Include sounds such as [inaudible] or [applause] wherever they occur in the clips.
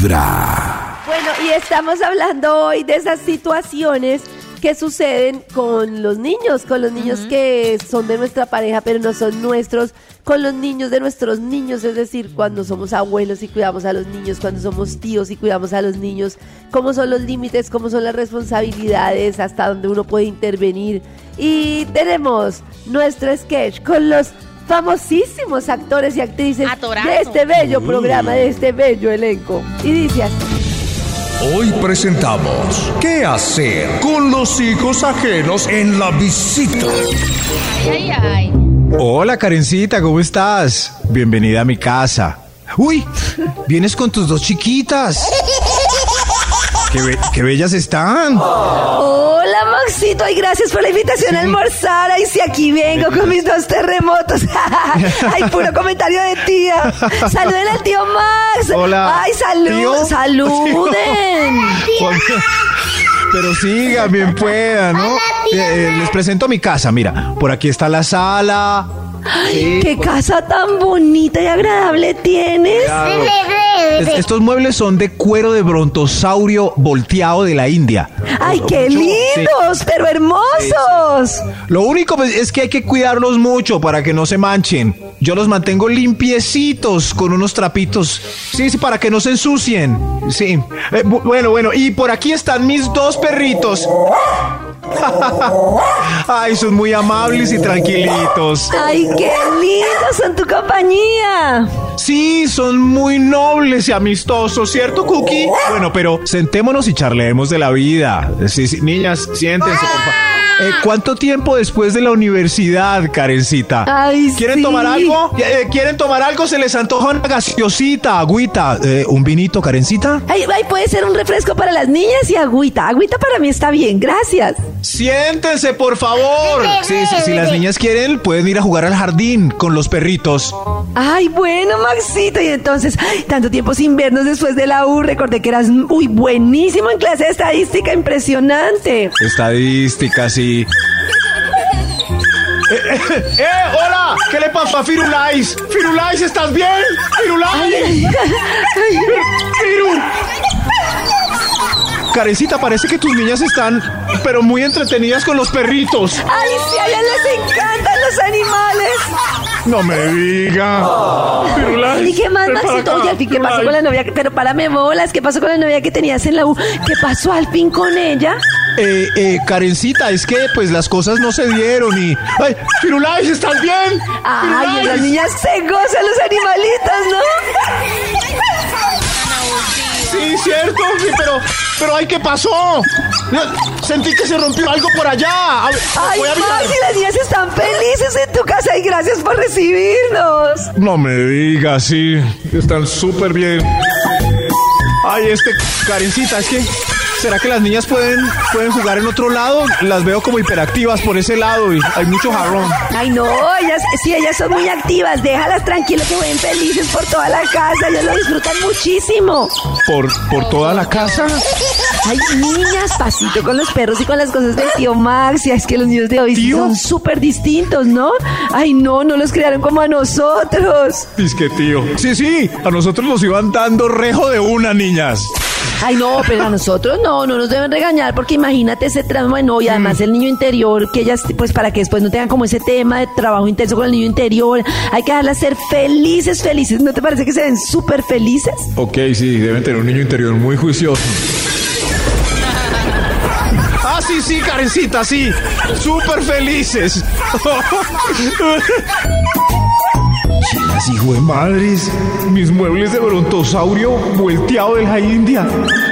Vibra. Bueno, y estamos hablando hoy de esas situaciones que suceden con los niños, con los niños que son de nuestra pareja pero no son nuestros, con los niños de nuestros niños, es decir, cuando somos abuelos y cuidamos a los niños, cuando somos tíos y cuidamos a los niños, cómo son los límites, cómo son las responsabilidades, hasta dónde uno puede intervenir. Y tenemos nuestro sketch con los famosísimos actores y actrices Atorazo. de este bello programa, de este bello elenco. Y dice así. Hoy presentamos ¿Qué hacer con los hijos ajenos en la visita? Ay, ay, ay. Hola Karencita, ¿cómo estás? Bienvenida a mi casa. Uy, vienes con tus dos chiquitas. Qué, be- qué bellas están. Hola Maxito, ay gracias por la invitación a almorzar. Ay, si aquí vengo con mis dos terremotos. [laughs] ay, puro comentario de tía. [laughs] Saluden al tío Max. Hola, Ay, salud, ¿tío? [laughs] saluden. Pero sigan, bien puedan, ¿no? Eh, eh, les presento mi casa, mira. Por aquí está la sala. Sí, Qué casa tan bonita y agradable tienes. claro. Es- estos muebles son de cuero de brontosaurio volteado de la India. Ay, qué Sí. lindos, pero hermosos. Lo único pues, es que hay que cuidarlos mucho para que no se manchen. Yo los mantengo limpiecitos con unos trapitos. Sí, sí, para que no se ensucien. Sí. Eh, bu- bueno, bueno, y por aquí están mis dos perritos. [laughs] Ay, son muy amables y tranquilitos. Ay, qué lindos son tu compañía. Sí, son muy nobles y amistosos, ¿cierto, Cookie? Bueno, pero sentémonos y charlemos de la vida. Sí, sí, niñas, siéntense, por favor. Eh, ¿Cuánto tiempo después de la universidad, Karencita? Ay, ¿Quieren sí. tomar algo? Eh, ¿Quieren tomar algo? Se les antoja una gaseosita, agüita, eh, un vinito, Karencita. Ay, ay, puede ser un refresco para las niñas y agüita. Agüita para mí está bien, gracias. Siéntense, por favor. Sí, sí, si las niñas quieren, pueden ir a jugar al jardín con los perritos. Ay, bueno, Maxito. Y entonces, ay, tanto tiempo sin vernos después de la U, recordé que eras muy buenísimo en clase de estadística, impresionante. Estadística, sí. ¡Eh, eh, hola! ¿Qué le pasó a Firulais? ¡Firulais, ¿estás bien? ¡Firulais! ¡Firu! Karencita, parece que tus niñas están, pero muy entretenidas con los perritos. Ay, sí, a ellas les encantan los animales. No me diga. Firulais. ¿Y qué más, Maxito? Oye, al fin, ¿qué pasó con la novia? Pero párame bolas, ¿qué pasó con la novia que tenías en la U? ¿Qué pasó al fin con ella? Eh, eh, Karencita, es que pues las cosas no se dieron y... ¡Ay, Firulais, ¿estás bien? Ay, las niñas se gozan los animalitos, ¿no? Sí, cierto, sí, pero, pero ay, ¿qué pasó? Sentí que se rompió algo por allá. A Ay, voy a mirar. Max, y las niñas están felices en tu casa y gracias por recibirnos. No me digas, sí, están súper bien. Ay, este, Karencita, es que, ¿será que las niñas pueden, pueden jugar en otro lado? Las veo como hiperactivas por ese lado y hay mucho jarrón. Ay, no, ellas, sí, ellas son muy activas. Déjalas tranquilas que ven felices por toda la casa. Ellas lo disfrutan muchísimo. ¿Por, por toda la casa? Ay, niñas, pasito con los perros y con las cosas del tío Max. Y es que los niños de hoy son súper distintos, ¿no? Ay, no, no los crearon como a nosotros. Es que tío. Sí, sí, a nosotros nos iban dando rejo de una, niñas. Ay, no, pero a nosotros no, no nos deben regañar porque imagínate ese trauma, no, y además el niño interior, que ellas, pues para que después no tengan como ese tema de trabajo intenso con el niño interior, hay que dejarlas ser felices, felices. ¿No te parece que se ven súper felices? Ok, sí, deben tener un niño interior muy juicioso. Ah, sí, sí, Karencita, sí. Súper felices. [laughs] Hijo de madres. Mis muebles de brontosaurio volteado de la India.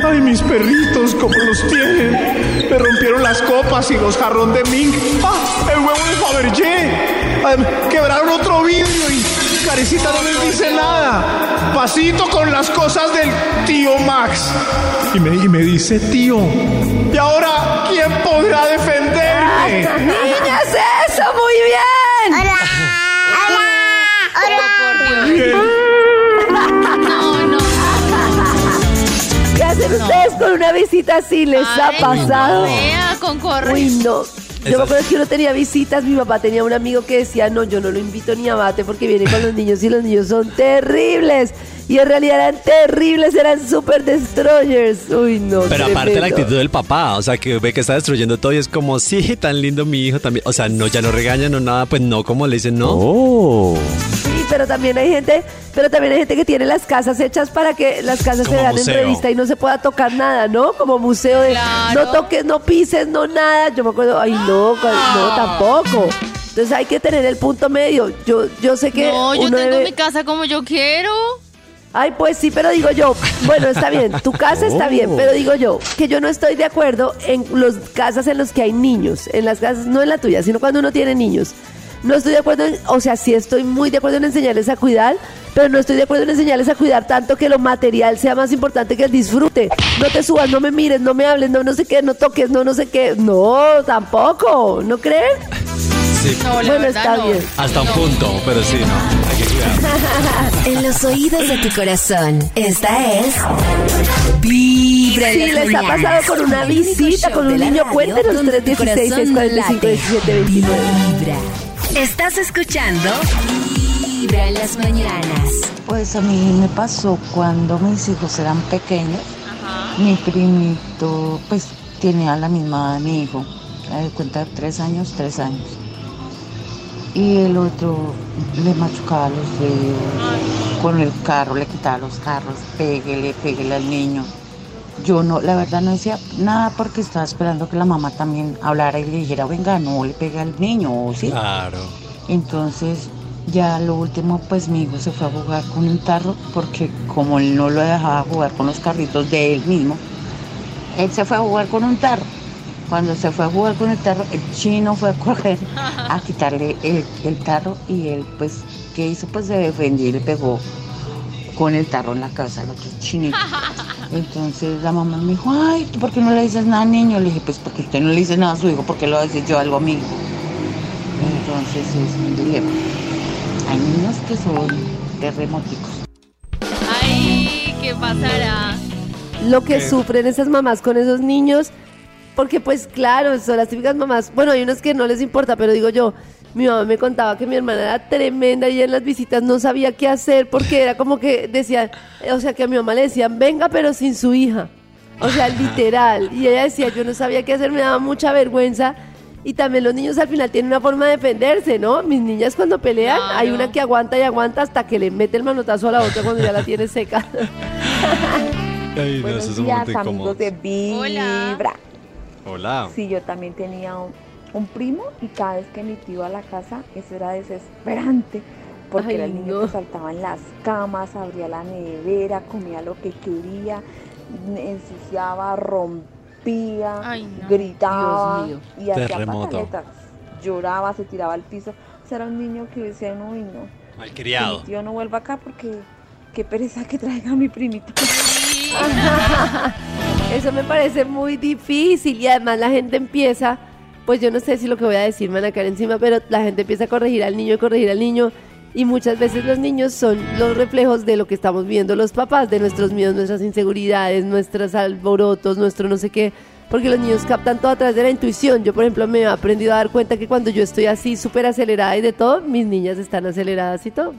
Ay, mis perritos, ¿cómo los tienen? Me rompieron las copas y los jarrón de mink. Ah, el huevo de Fabergé. Ay, quebraron otro vidrio y Carecita no les dice nada. Pasito con las cosas del tío Max. Y me, y me dice tío. ¿Y ahora quién podrá defenderme? Visita así? ¿Les ha pasado? con. Uy, no. Yo me acuerdo que uno tenía visitas, mi papá tenía un amigo que decía, no, yo no lo invito ni a mate porque viene con los niños y los niños son terribles. Y en realidad eran terribles, eran super destroyers. Uy, no. Pero aparte la actitud del papá, o sea, que ve que está destruyendo todo y es como, sí, tan lindo mi hijo también. O sea, no, ya no regaña, no nada, pues no, como le dicen, no. Oh. Pero también hay gente, pero también hay gente que tiene las casas hechas para que las casas se vean museo. en revista y no se pueda tocar nada, ¿no? Como museo de Claro. no toques, no pises, no nada. Yo me acuerdo, ay no, no tampoco. Entonces hay que tener el punto medio. Yo, yo sé que No, yo tengo debe- mi casa como yo quiero. Ay, pues sí, pero digo yo, bueno, está bien, tu casa está [laughs] Oh. bien, pero digo yo, que yo no estoy de acuerdo en las casas en las que hay niños, en las casas, no en la tuya, sino cuando uno tiene niños. No estoy de acuerdo, en, o sea, sí estoy muy de acuerdo en enseñarles a cuidar, pero no estoy de acuerdo en enseñarles a cuidar tanto que lo material sea más importante que el disfrute. No te subas, no me mires, no me hables, no no sé qué, no toques, no no sé qué. No, tampoco, ¿no creen? Sí, No, Bueno, verdad está no. bien. hasta un punto, pero sí, no, hay que cuidar. [laughs] En los oídos de tu corazón, esta es Vibra Si las les ha pasado con una visita, con un niño, cuéntenos donde tu 316 corazón 45 late. 17 29. Vibra. Estás escuchando Vibra en las mañanas. Pues a mí me pasó cuando mis hijos eran pequeños. Mi primito, pues, tenía la misma edad de mi hijo. Me di cuenta, tres años, tres años. Y el otro le machucaba los dedos con el carro, le quitaba los carros, péguele, péguele al niño. Yo no, la verdad no decía nada porque estaba esperando que la mamá también hablara y le dijera, venga, no le pegue al niño, ¿o sí? Claro. Entonces, ya lo último, pues mi hijo se fue a jugar con un tarro porque como él no lo dejaba jugar con los carritos de él mismo, él se fue a jugar con un tarro. Cuando se fue a jugar con el tarro, el chino fue a correr a [laughs] quitarle el, el tarro y él, pues, ¿qué hizo? Pues se defendió y le pegó con el tarro en la cabeza al otro chinito. [laughs] Entonces la mamá me dijo, ay, ¿tú por qué no le dices nada al niño? Le dije, pues porque usted no le dice nada a su hijo, ¿por qué lo voy a decir yo algo a mi hijo? Entonces es un dilema. Hay niños que son terremoticos. Ay, ¿qué pasará? lo que sufren esas mamás con esos niños, porque pues claro, son las típicas mamás, bueno, hay unos que no les importa, pero digo yo, mi mamá me contaba que mi hermana era tremenda y en las visitas no sabía qué hacer porque era como que decía, o sea, que a mi mamá le decían, venga, pero sin su hija. O sea, [laughs] literal. Y ella decía, yo no sabía qué hacer, me daba mucha vergüenza. Y también los niños al final tienen una forma de defenderse, ¿no? Mis niñas cuando pelean, hay una que aguanta y aguanta hasta que le mete el manotazo a la otra cuando ya la tiene seca. [laughs] Ay, no, eso es un momento incómodo. Hola. Vibra. Hola. Sí, yo también tenía un, un primo y cada vez que mi tío iba a la casa, eso era desesperante. Porque Ay, era el niño no. que saltaba en las camas, abría la nevera, comía lo que quería, ensuciaba, rompía, Ay, no. gritaba Dios y hacía pataletas. Lloraba, se tiraba al piso. O sea, era un niño que decía, no, y no. que Malcriado. mi tío no vuelva acá porque qué pereza que traiga a mi primito. [laughs] Eso me parece muy difícil y además la gente empieza, pues yo no sé si lo que voy a decir me van a caer encima, pero la gente empieza a corregir al niño y corregir al niño y muchas veces los niños son los reflejos de lo que estamos viendo los papás, de nuestros miedos, nuestras inseguridades, nuestros alborotos, nuestro no sé qué, porque los niños captan todo a de la intuición. Yo, por ejemplo, me he aprendido a dar cuenta que cuando yo estoy así súper acelerada y de todo, mis niñas están aceleradas y todo.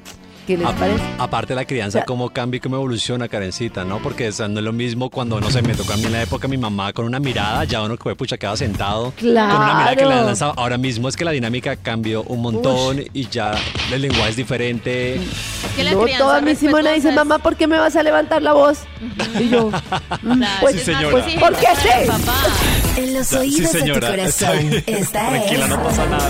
¿Qué les A- parece? Aparte la crianza, O sea- cómo cambia y cómo evoluciona, Karencita, ¿no? Porque o sea, no es lo mismo cuando, no sé, me tocó a mí en la época mi mamá con una mirada, ya uno que pucha quedaba sentado. Con una mirada que le Claro. lanzaba. Ahora mismo es que la dinámica cambió un montón y ya el lenguaje es diferente. Es que la No, toda mi Simona dice, mamá, ¿por qué me vas a levantar la voz? Y yo, "Mm, Claro, pues, es Sí, más señora. exigente ¿Por qué sí? En los Sí, oídos de tu señora, está corazón, esta Tranquila, es no pasa nada.